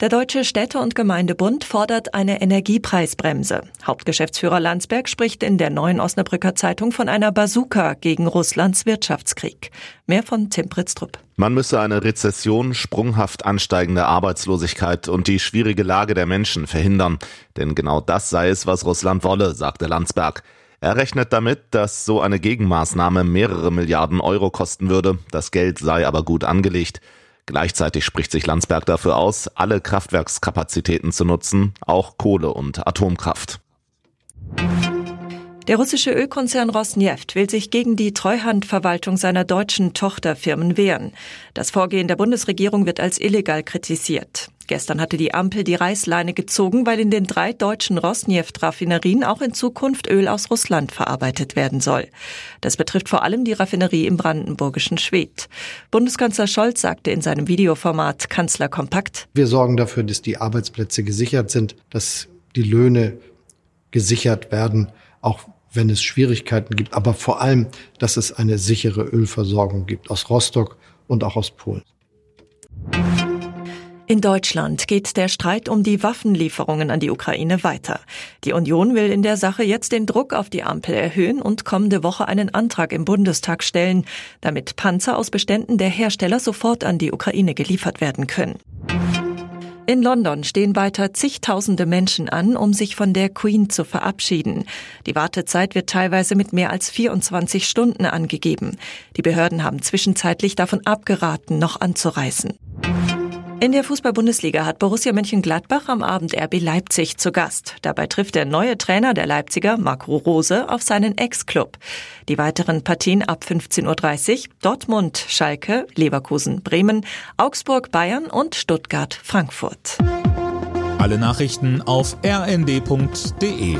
Der Deutsche Städte- und Gemeindebund fordert eine Energiepreisbremse. Hauptgeschäftsführer Landsberg spricht in der neuen Osnabrücker Zeitung von einer Bazooka gegen Russlands Wirtschaftskrieg. Mehr von Tim Pritztrup. Man müsse eine Rezession, sprunghaft ansteigende Arbeitslosigkeit und die schwierige Lage der Menschen verhindern. Denn genau das sei es, was Russland wolle, sagte Landsberg. Er rechnet damit, dass so eine Gegenmaßnahme mehrere Milliarden Euro kosten würde. Das Geld sei aber gut angelegt. Gleichzeitig spricht sich Landsberg dafür aus, alle Kraftwerkskapazitäten zu nutzen, auch Kohle und Atomkraft. Der russische Ölkonzern Rosneft will sich gegen die Treuhandverwaltung seiner deutschen Tochterfirmen wehren. Das Vorgehen der Bundesregierung wird als illegal kritisiert. Gestern hatte die Ampel die Reißleine gezogen, weil in den drei deutschen Rosneft-Raffinerien auch in Zukunft Öl aus Russland verarbeitet werden soll. Das betrifft vor allem die Raffinerie im brandenburgischen Schwedt. Bundeskanzler Scholz sagte in seinem Videoformat Kanzler kompakt. Wir sorgen dafür, dass die Arbeitsplätze gesichert sind, dass die Löhne gesichert werden, auch wenn es Schwierigkeiten gibt, aber vor allem, dass es eine sichere Ölversorgung gibt aus Rostock und auch aus Polen. In Deutschland geht der Streit um die Waffenlieferungen an die Ukraine weiter. Die Union will in der Sache jetzt den Druck auf die Ampel erhöhen und kommende Woche einen Antrag im Bundestag stellen, damit Panzer aus Beständen der Hersteller sofort an die Ukraine geliefert werden können. In London stehen weiter zigtausende Menschen an, um sich von der Queen zu verabschieden. Die Wartezeit wird teilweise mit mehr als 24 Stunden angegeben. Die Behörden haben zwischenzeitlich davon abgeraten, noch anzureisen. In der Fußball-Bundesliga hat Borussia Mönchengladbach am Abend RB Leipzig zu Gast. Dabei trifft der neue Trainer der Leipziger, Marco Rose, auf seinen Ex-Club. Die weiteren Partien ab 15.30 Uhr Dortmund, Schalke, Leverkusen, Bremen, Augsburg, Bayern und Stuttgart, Frankfurt. Alle Nachrichten auf rnd.de